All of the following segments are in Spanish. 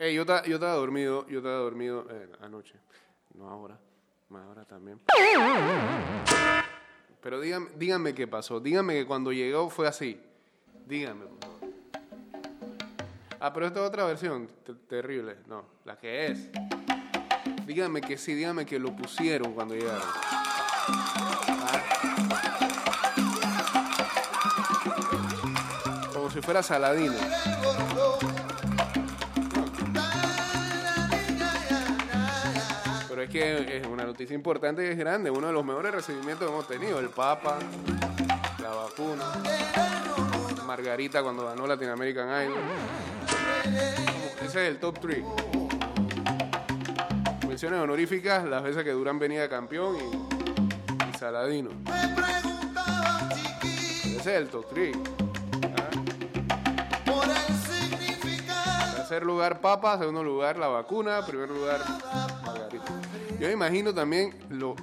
Yo, ta- yo estaba dormido, yo estaba dormido eh, anoche. No ahora, más ahora también. Pero díganme, díganme qué pasó. Díganme que cuando llegó fue así. Díganme, por favor. Ah, pero esta es otra versión. te- terrible. No, la que es. Díganme que sí, díganme que lo pusieron cuando llegaron. Ah. Como si fuera Saladino. Que es una noticia importante y es grande. Uno de los mejores recibimientos que hemos tenido. El Papa, la vacuna, Margarita cuando ganó Latin American Idol. Ese es el top 3. Menciones honoríficas las veces que Durán venía de campeón y, y Saladino. Ese es el top 3. Tercer lugar Papa, segundo lugar la vacuna, primer lugar. Yo me imagino también lo,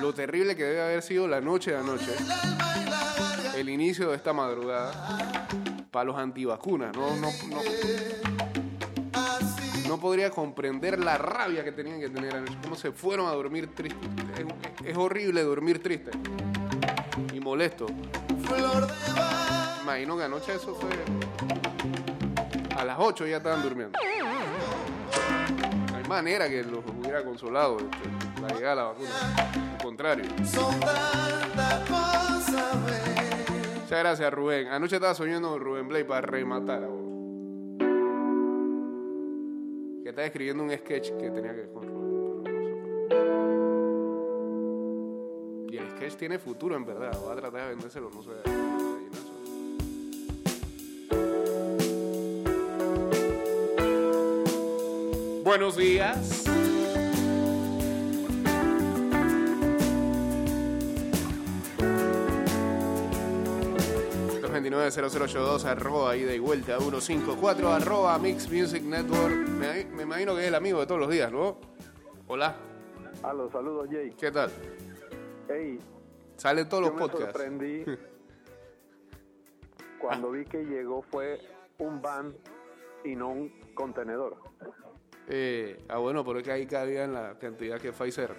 lo terrible que debe haber sido la noche de anoche, el inicio de esta madrugada, para los antivacunas. No, no, no, no podría comprender la rabia que tenían que tener anoche, cómo se fueron a dormir tristes. Es, es horrible dormir triste y molesto. Imagino que anoche eso fue. A las 8 ya estaban durmiendo. No hay manera que los hubiera consolado este, la llegada de la vacuna. Al contrario. Muchas gracias, Rubén. Anoche estaba soñando con Rubén Blay para rematar a vos. Que estaba escribiendo un sketch que tenía que ver con Rubén. Y el sketch tiene futuro, en verdad. Voy a tratar de vendérselo, no sé. Buenos días. ...229-0082... arroba ida y vuelta 154 arroba Mix Music Network me, me imagino que es el amigo de todos los días, ¿no? Hola, A los saludos, Jay. ¿qué tal? Hey, Salen todos yo los me podcasts. sorprendí cuando vi que llegó fue un van y no un contenedor. Eh, ah, bueno, pero es que ahí cabía en la cantidad que Pfizer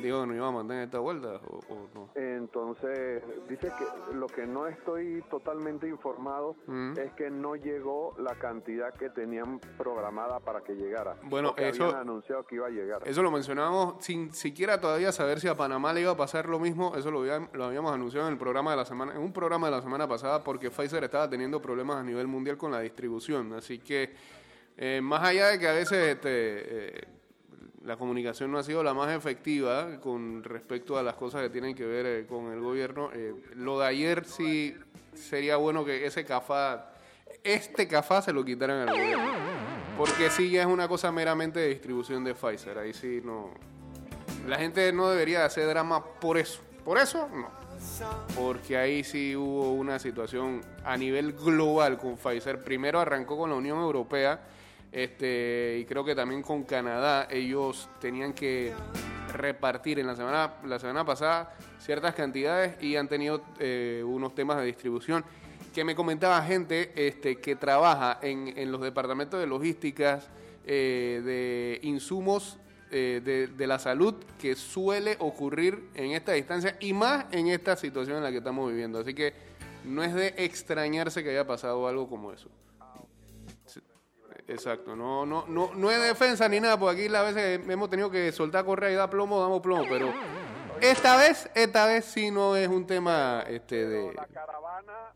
que no iba a mandar en esta vuelta, o, o no. Entonces, dice que lo que no estoy totalmente informado Mm. es que no llegó la cantidad que tenían programada para que llegara. Bueno, eso- habían anunciado que iba a llegar. Eso lo mencionábamos sin siquiera todavía saber si a Panamá le iba a pasar lo mismo. Eso lo, habían- lo habíamos anunciado en el programa de la semana, en un programa de la semana pasada, porque Pfizer estaba teniendo problemas a nivel mundial con la distribución. Así que eh, más allá de que a veces este, eh, la comunicación no ha sido la más efectiva con respecto a las cosas que tienen que ver eh, con el gobierno, eh, lo de ayer sí sería bueno que ese cafá, este cafá se lo quitaran al gobierno. Porque sí ya es una cosa meramente de distribución de Pfizer. Ahí sí no. La gente no debería hacer drama por eso. Por eso, no. Porque ahí sí hubo una situación a nivel global con Pfizer. Primero arrancó con la Unión Europea este, y creo que también con Canadá. Ellos tenían que repartir en la semana, la semana pasada ciertas cantidades y han tenido eh, unos temas de distribución que me comentaba gente este, que trabaja en, los departamentos de logísticas eh, de insumos eh, de la salud que suele ocurrir en esta distancia y más en esta situación en la que estamos viviendo. Así que no es de extrañarse que haya pasado algo como eso. Exacto, no, no, no, no es defensa ni nada, porque aquí las veces hemos tenido que soltar correa y dar plomo, damos plomo, pero esta vez, esta vez sí no es un tema este de La caravana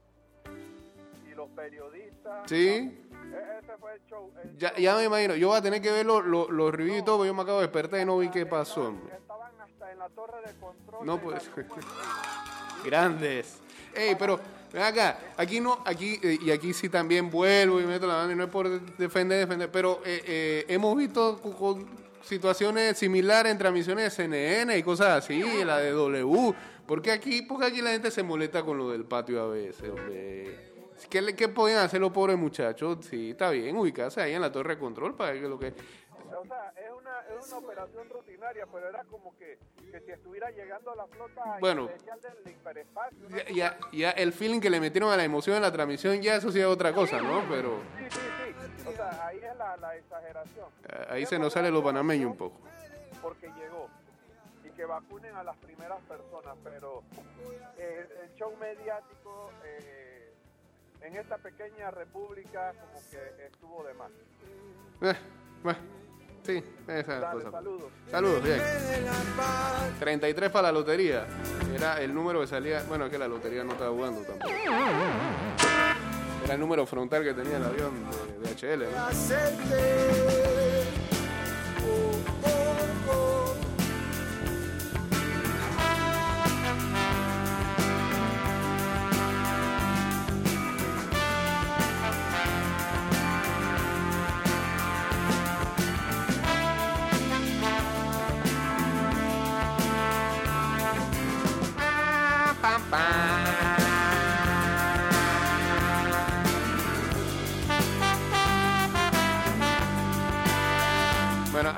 y los periodistas. sí, E- Ese fue el show. el ya, me imagino, yo voy a tener que ver los los reviews y todo, porque yo me acabo de despertar y no vi qué pasó. Estaban hasta en la torre de control. No, pues. Grandes. Ey, pero ven aquí no, aquí eh, y aquí sí también vuelvo y meto la mano y no es por defender, defender, pero eh, eh, hemos visto situaciones similares en transmisiones de CNN y cosas así, la de W. porque aquí, porque aquí la gente se molesta con lo del patio a veces, hombre? ¿Qué, ¿Qué podían hacer los pobres muchachos? Sí, está bien, ubicarse ahí en la torre de control para es lo que... O sea, es una, era una operación rutinaria, pero era como que, que si estuviera llegando a la flota Bueno. del hiperespacio. una Ya, ya, ya el feeling que le metieron a la emoción en la transmisión, ya eso sí es otra cosa, ¿no? Pero Sí, sí, sí. O sea, ahí es la, la exageración. eh, ahí se nos sale lo panameño un poco. Porque llegó. Y que vacunen a las primeras personas, pero eh, el show mediático eh, en esta pequeña república como que estuvo de más. Eh, bueno, sí, esa Dale, cosa. saludos. Saludos, bien. 33 para la lotería. Era el número que salía. Bueno, es que la lotería no estaba jugando tampoco. Era el número frontal que tenía el avión de, de HL. ¿no?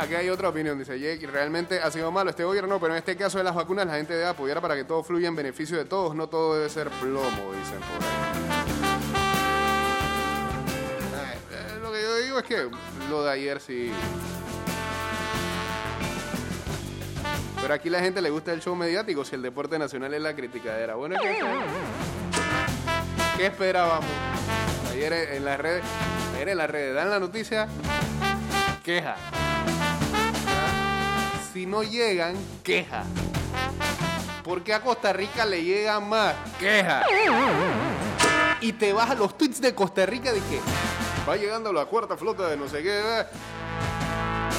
Aquí hay otra opinión. Dice, Jake, realmente ha sido malo este gobierno, pero en este caso de las vacunas la gente debe apoyar para que todo fluya en beneficio de todos. No todo debe ser plomo, dicen por ahí. Ay, eh, Lo que yo digo es que lo de ayer sí. Pero aquí la gente le gusta el show mediático si el deporte nacional es la criticadera. Bueno, ¿qué, ¿qué esperábamos? Ayer en las redes, ayer en las redes dan la noticia, queja. Si no llegan, queja. Porque a Costa Rica le llegan más, queja. Y te vas a los tweets de Costa Rica de que va llegando la cuarta flota de no sé qué.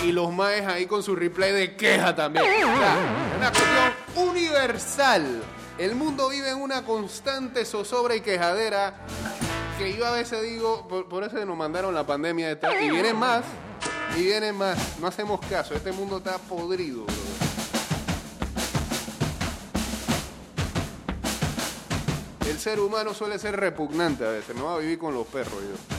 Y los maes ahí con su replay de queja también. O sea, es una cuestión universal. El mundo vive en una constante zozobra y quejadera que yo a veces digo, por, eso nos mandaron la pandemia detrás. Y vienen más, y vienen más. No hacemos caso, este mundo está podrido. brother. El ser humano suele ser repugnante a veces, no va a vivir con los perros yo.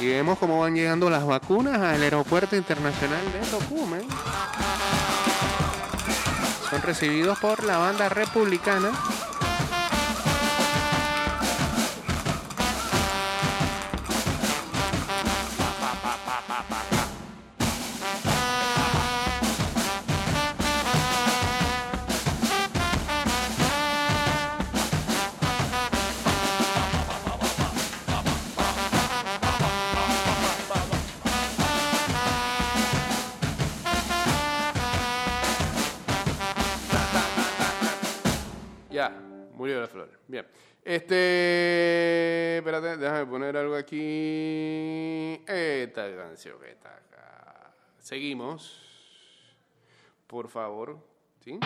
Y vemos cómo van llegando las vacunas al aeropuerto internacional de Tocumen. Son recibidos por la banda republicana. Esta canción que está acá. Seguimos. Por favor. ¿Sí?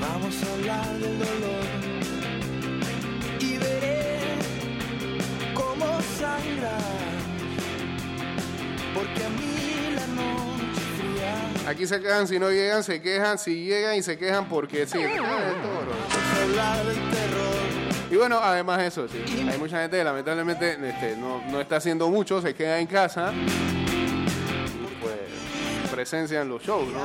Vamos a hablar del dolor y veré cómo sangra. Porque a mí. Aquí se quejan si no llegan, se quejan si llegan y se quejan porque sí. Ah. Y bueno, además eso, sí. Hay mucha gente que lamentablemente este, no, no está haciendo mucho, se queda en casa. Pues presencian los shows, ¿no?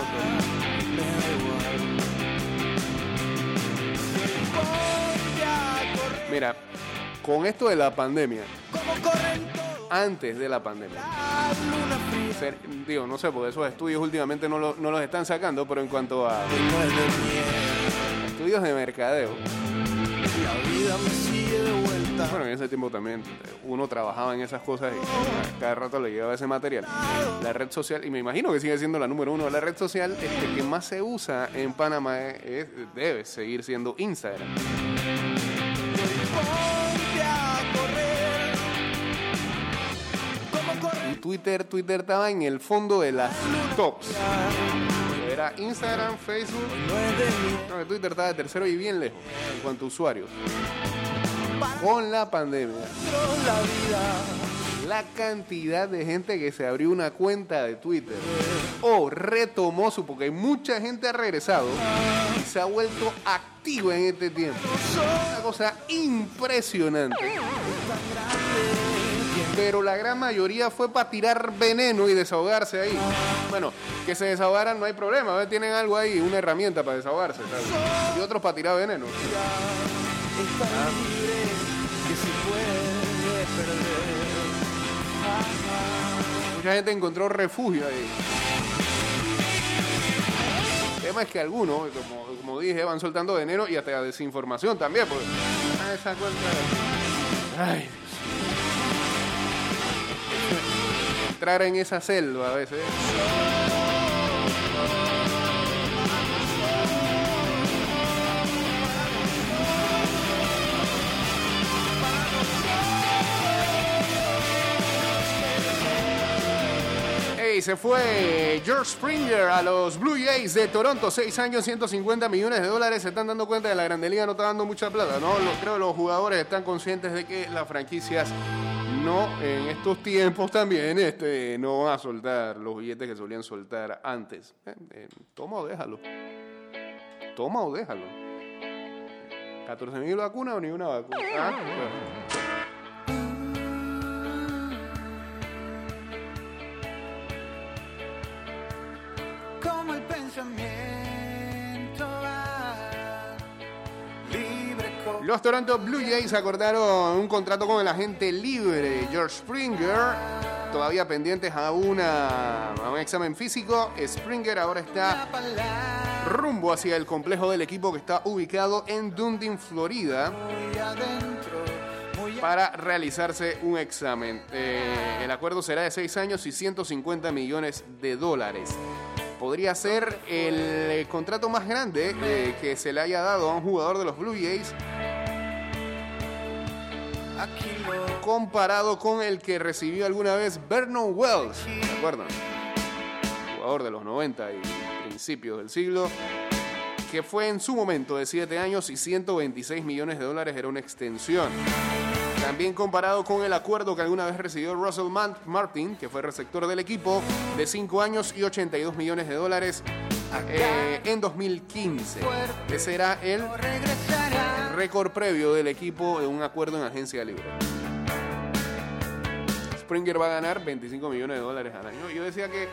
Mira, con esto de la pandemia. Antes de la pandemia, digo, no sé, porque esos estudios últimamente no, lo- no los están sacando, pero en cuanto a estudios de mercadeo, La vida me sigue de vuelta. bueno, en ese tiempo también uno trabajaba en esas cosas y cada rato le llegaba ese material. La red social, y me imagino que sigue siendo la número uno, la red social este, que más se usa en Panamá debe seguir siendo Instagram. Twitter, Twitter estaba en el fondo de las tops. Era Instagram, Facebook, Twitter está de tercero y bien lejos en cuanto a usuarios. Con la pandemia, la cantidad de gente que se abrió una cuenta de Twitter o retomó su, porque mucha gente ha regresado y se ha vuelto activa en este tiempo. Una cosa impresionante. Pero la gran mayoría fue para tirar veneno y desahogarse ahí. Bueno, que se desahogaran no hay problema, ¿ves? tienen algo ahí, una herramienta para desahogarse. Y otros para tirar veneno. Mucha gente encontró refugio ahí. El tema es que algunos, como, dije, van soltando veneno y hasta desinformación también. Ah, Ay, Entrar en esa selva a veces. Se fue George Springer a los Blue Jays de Toronto, 6 años, 150 millones de dólares. Se están dando cuenta de la Grande Liga no está dando mucha plata, ¿no? Lo- creo que los jugadores están conscientes de que las franquicias no, en estos tiempos también, este, no van a soltar los billetes que solían soltar antes. Eh, eh, toma o déjalo. Toma o déjalo. 14 mil vacunas o ni una vacuna. Ah, bueno. Los Toronto Blue Jays acordaron un contrato con el agente libre George Springer, todavía pendientes a, una, un examen físico. Springer ahora está rumbo hacia el complejo del equipo que está ubicado en Dundee, Florida, para realizarse un examen. Eh, el acuerdo será de 6 años y 150 millones de dólares. Podría ser el eh, contrato más grande eh, que se le haya dado a un jugador de los Blue Jays comparado con el que recibió alguna vez Vernon Wells. Jugador de los 90 y principios del siglo, que fue en su momento de 7 años y 126 millones de dólares, era una extensión. También comparado con el acuerdo que alguna vez recibió Russell Martin, que fue receptor del equipo, de 5 años y 82 millones de dólares eh, en 2015. Ese era el récord previo del equipo de un acuerdo en agencia libre. Springer va a ganar 25 millones de dólares al año. Yo decía que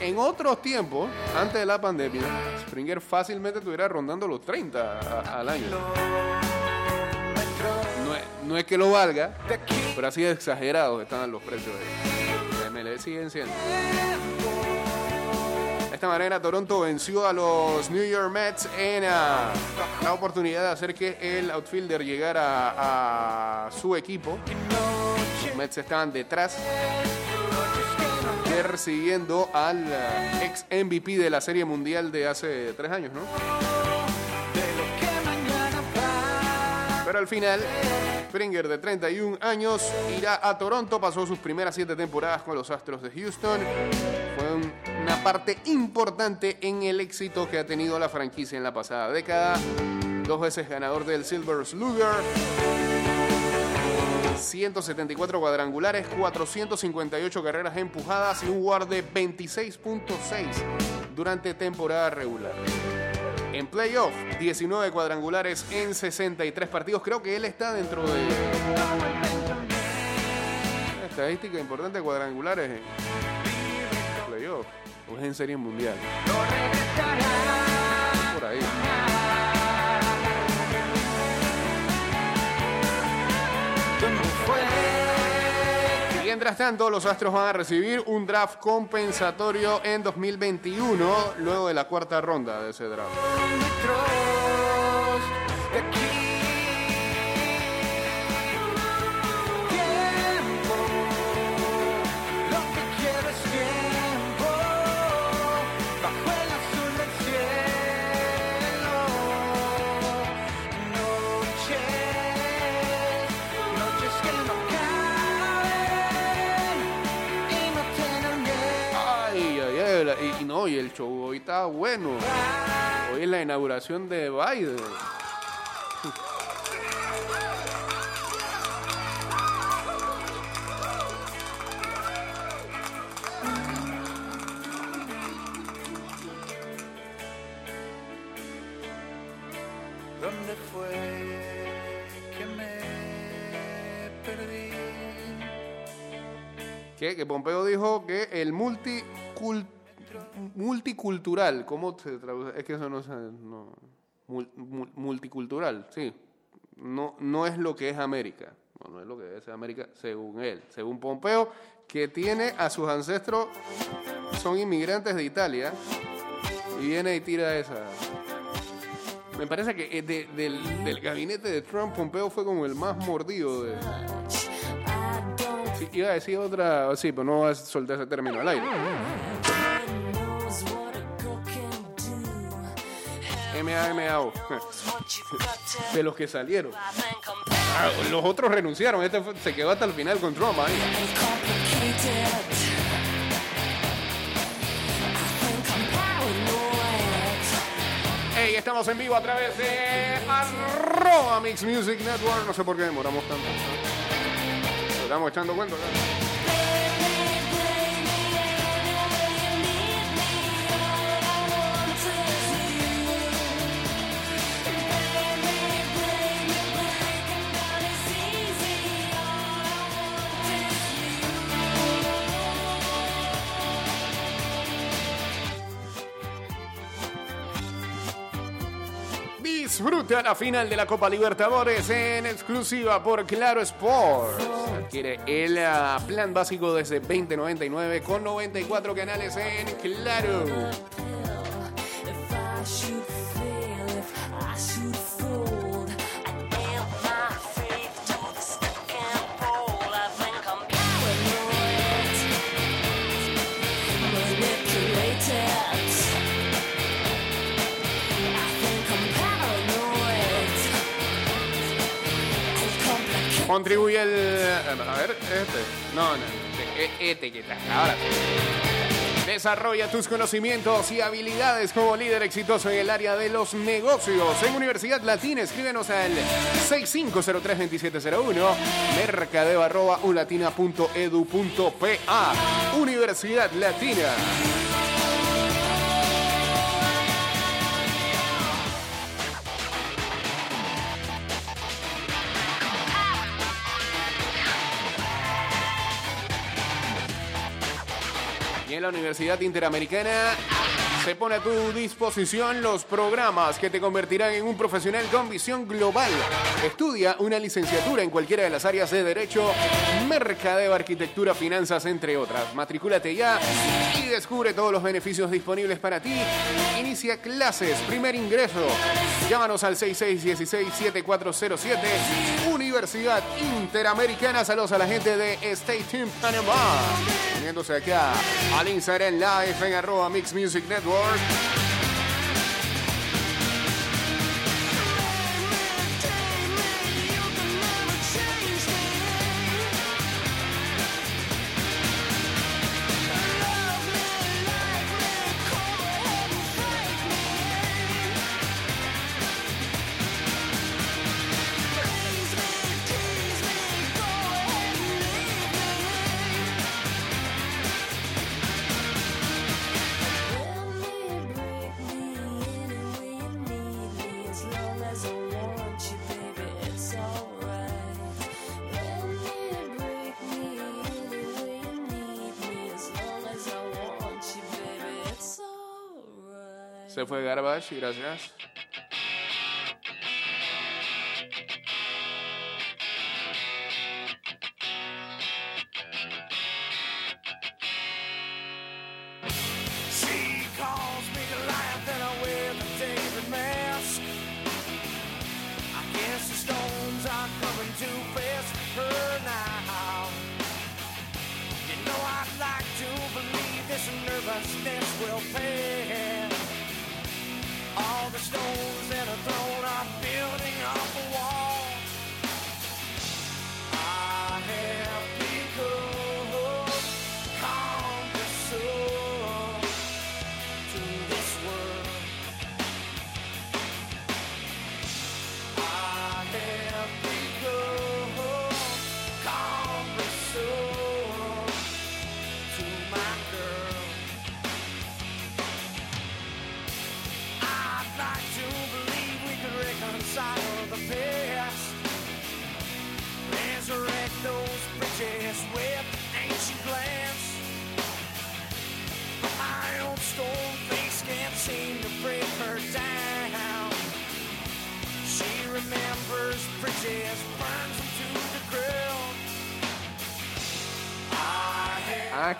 en otros tiempos, antes de la pandemia, Springer fácilmente estuviera rondando los 30 a- al año. No es, que lo valga, pero así exagerados están los precios de. Siguen siendo. Esta manera, Toronto venció a los New York Mets en ah, la oportunidad de hacer que el outfielder llegara a su equipo. Los Mets estaban detrás, persiguiendo al ah, ex MVP de la Serie Mundial de hace tres años, ¿no? Pero al final, Springer de 31 años irá a Toronto, pasó sus primeras siete temporadas con los Astros de Houston. Fue un- una parte importante en el éxito que ha tenido la franquicia en la pasada década. Dos veces ganador del Silver Slugger. 174 cuadrangulares, 458 carreras empujadas y un WAR de 26.6 durante temporada regular. En playoff, 19 cuadrangulares en 63 partidos. Creo que él está dentro de. Estadística importante cuadrangulares en serie mundial. Por ahí. Mientras tanto, los Astros van a recibir un draft compensatorio en 2021, luego de la cuarta ronda de ese draft. y el show hoy está bueno. Hoy es la inauguración de Biden. ¿Dónde fue que me perdí? Que Pompeo dijo que el multicultural multicultural, ¿cómo se traduce? Es que eso no es no, mul- mul- multicultural, sí. No, no es lo que es América. No, no es lo que ser América, según él. Según Pompeo, que tiene a sus ancestros, son inmigrantes de Italia, y viene y tira esa. Me parece que eh, de- del, del gabinete de Trump, Pompeo fue como el más mordido de. Sí, iba a decir otra, sí, pero no voy a soltar ese término al aire. M-A-M-A-O. De los que salieron. Ah, los otros renunciaron, este fue- se quedó hasta el final con Trump ahí. Hey, estamos en vivo a través de arroba Mix Music Network. No sé por qué demoramos tanto. Estamos echando cuenta. ¿no? Disfruta la final de la Copa Libertadores en exclusiva por Claro Sports. Adquiere el ah, plan básico desde 2099 con 94 canales en Claro. Contribuye el. A ver, este. No, no, este, este que está. Ahora sí. Desarrolla tus conocimientos y habilidades como líder exitoso en el área de los negocios. En Universidad Latina, escríbenos al 6503-2701, mercadeo arroba ulatina.edu.pa. Universidad Latina. La Universidad Interamericana se pone a tu disposición los programas que te convertirán en un profesional con visión global. Estudia una licenciatura en cualquiera de las áreas de Derecho, Mercadeo, Arquitectura, Finanzas, entre otras. Matricúlate ya y descubre todos los beneficios disponibles para ti. Inicia clases, primer ingreso. Llámanos al 6616-7407. Universidad Interamericana. Saludos a la gente de State Team Panamá. Uniéndose acá al Instagram Live en arroba Mix Music Network. Se fue Garbage, gracias.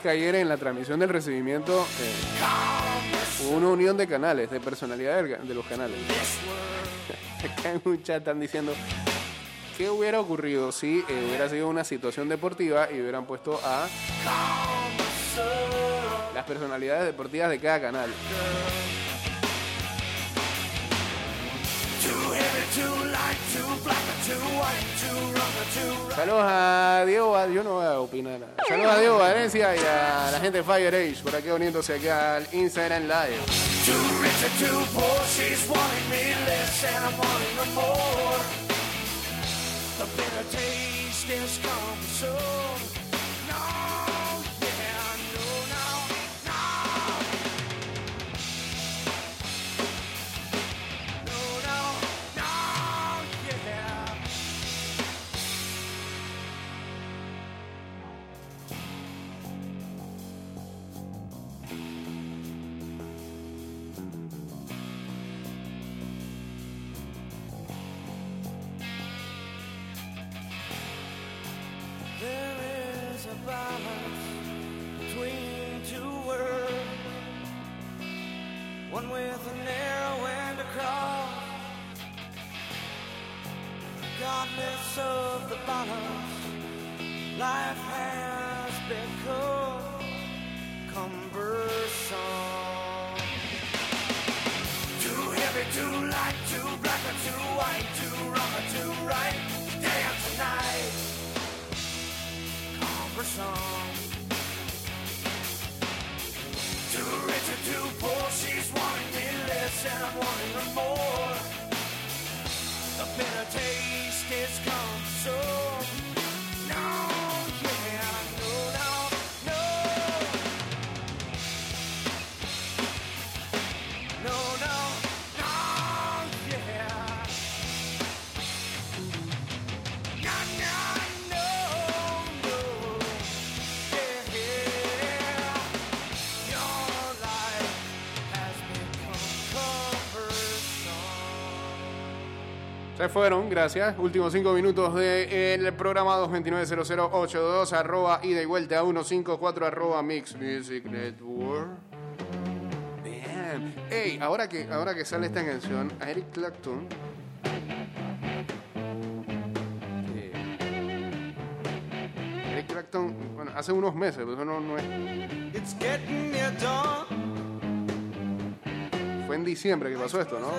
Ayer en la transmisión del recibimiento eh, hubo una unión de canales, de personalidades de los canales. Acá en un chat están diciendo qué hubiera ocurrido si eh, hubiera sido una situación deportiva y hubieran puesto a las personalidades deportivas de cada canal. Saludos a Diego, yo no voy a opinar. Saludos a Diego Valencia y a la gente de Fire Age por aquí uniéndose aquí al Instagram Live. Or too poor, she's a between two worlds, one with a narrow end across. Regardless of the balance, life has become cumbersome. Cumbersome. Too rich or too poor, she's wanting me less and I'm wanting her more. Se fueron, gracias. Últimos cinco minutos del programa 229-0082, arroba ida y vuelta 154, arroba Mix Music Network. Bien. Ey, ahora que, ahora que sale esta canción, a Eric Clapton. eh, Eric Clapton, bueno, hace unos meses, pero eso no, no es. Fue en diciembre que pasó esto, ¿no?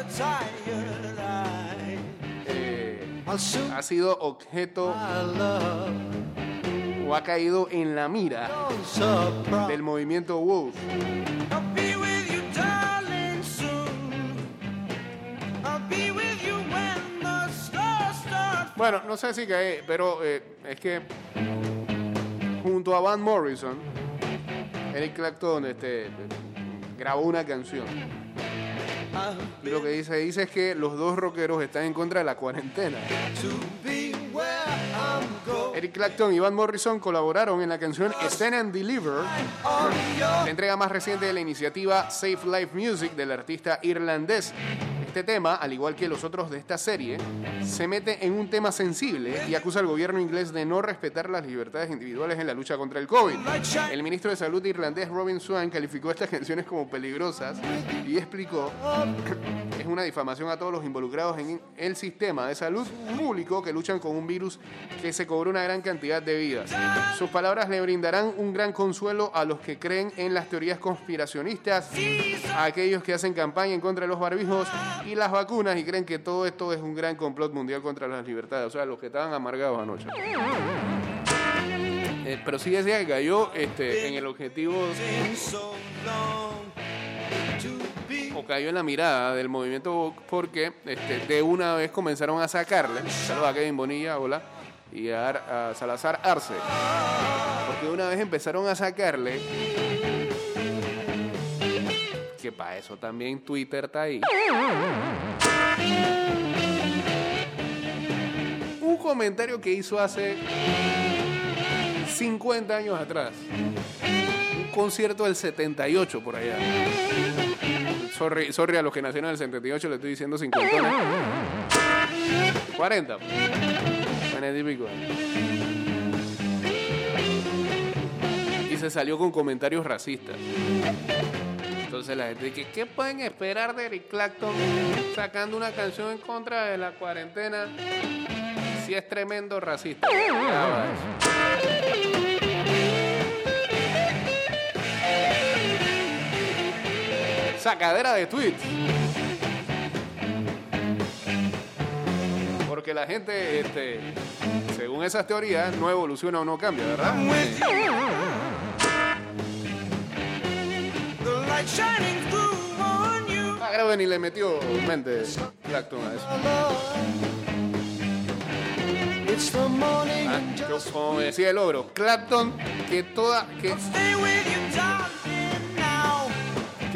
Ha sido objeto o ha caído en la mira del movimiento Wolf. Bueno, no sé si cae, pero eh, es que junto a Van Morrison, Eric Clapton este, grabó una canción. Y lo que dice, dice es que los dos rockeros están en contra de la cuarentena. Eric Clapton y Van Morrison colaboraron en la canción Stand and Deliver, la entrega más reciente de la iniciativa Safe Life Music del artista irlandés. Este tema, al igual que los otros de esta serie, se mete en un tema sensible y acusa al gobierno inglés de no respetar las libertades individuales en la lucha contra el COVID. El ministro de Salud irlandés Robin Swan calificó estas canciones como peligrosas y explicó es una difamación a todos los involucrados en el sistema de salud público que luchan con un virus que se cobró una gran cantidad de vidas. Sus palabras le brindarán un gran consuelo a los que creen en las teorías conspiracionistas, a aquellos que hacen campaña en contra de los barbijos y las vacunas y creen que todo esto es un gran complot mundial contra las libertades. O sea, los que estaban amargados anoche. Eh, pero sí decía que cayó este, en el objetivo o cayó en la mirada del movimiento porque este, de una vez comenzaron a sacarle, saludos a Kevin Bonilla, hola, y a, a Salazar Arce, porque de una vez empezaron a sacarle, que para eso también Twitter está ahí, un comentario que hizo hace 50 años atrás. Un concierto del 78 por allá. Sorry, sorry a los que nacieron en el 78, le estoy diciendo 50. 40. 40 y pico. Y se salió con comentarios racistas. Entonces la gente dice, ¿qué pueden esperar de Eric Clapton sacando una canción en contra de la cuarentena si es tremendo racista? Sacadera de tweets. Porque la gente, este, según esas teorías, no evoluciona o no cambia, ¿verdad? Ah, creo que ni le metió mente Clapton a eso. It's the morning Ah, yo, just como decía el ogro, Clapton, que toda, que,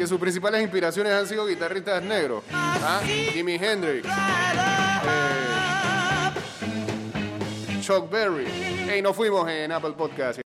sus principales inspiraciones han sido guitarristas negros. ¿ah? Jimi Hendrix, up. Chuck Berry. Hey, nos fuimos en Apple Podcast.